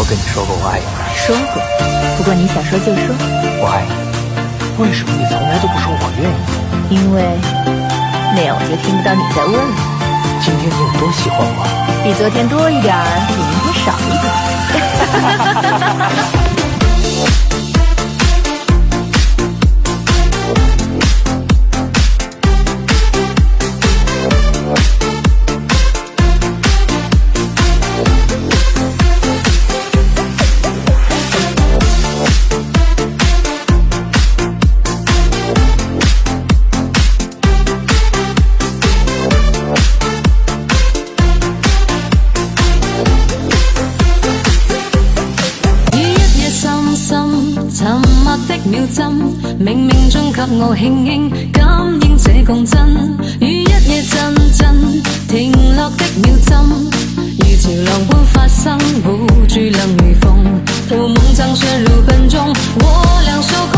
我跟你说过我爱你。说过，不过你想说就说。我爱你。为什么你从来都不说我愿意？因为那样我就听不到你在问了。今天你有多喜欢我？比昨天多一点儿，比明天少一点儿。哈。秒针，冥冥中给我轻轻感应这共振。雨一夜阵阵，停落的秒针，如潮浪般发生，不惧冷与风，我梦想深如笨中，我两手空。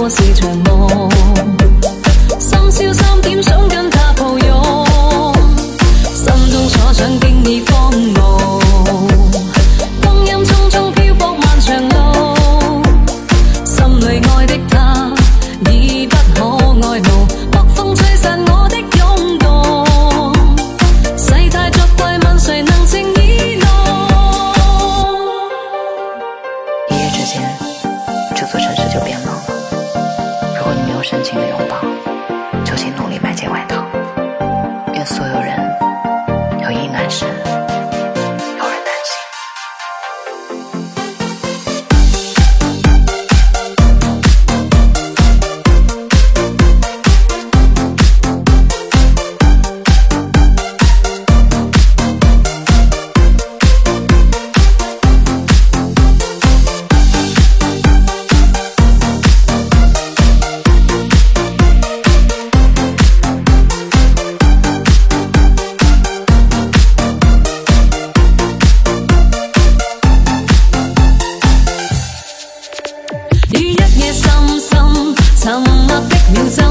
过四场梦，心宵三点想跟他抱拥，心中所想竟已荒芜。光阴匆匆漂泊漫长路，心里爱的他已不可爱慕，北风吹散我的拥动，世态作怪问谁能情以浓。一夜之间，这座城市就变了。深情的拥抱。心心，沉默的秒針，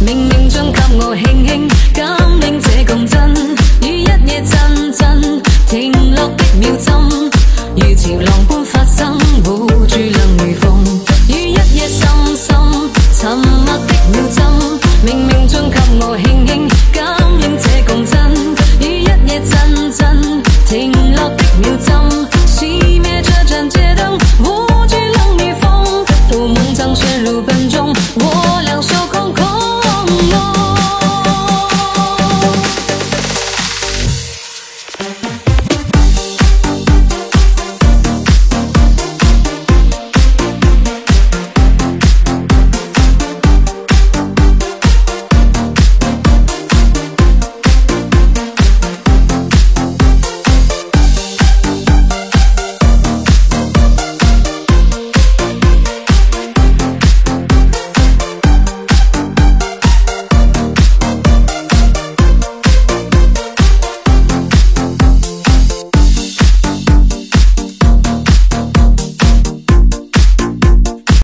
命令將給我輕輕減輕這共振，於一夜陣陣停落的秒針。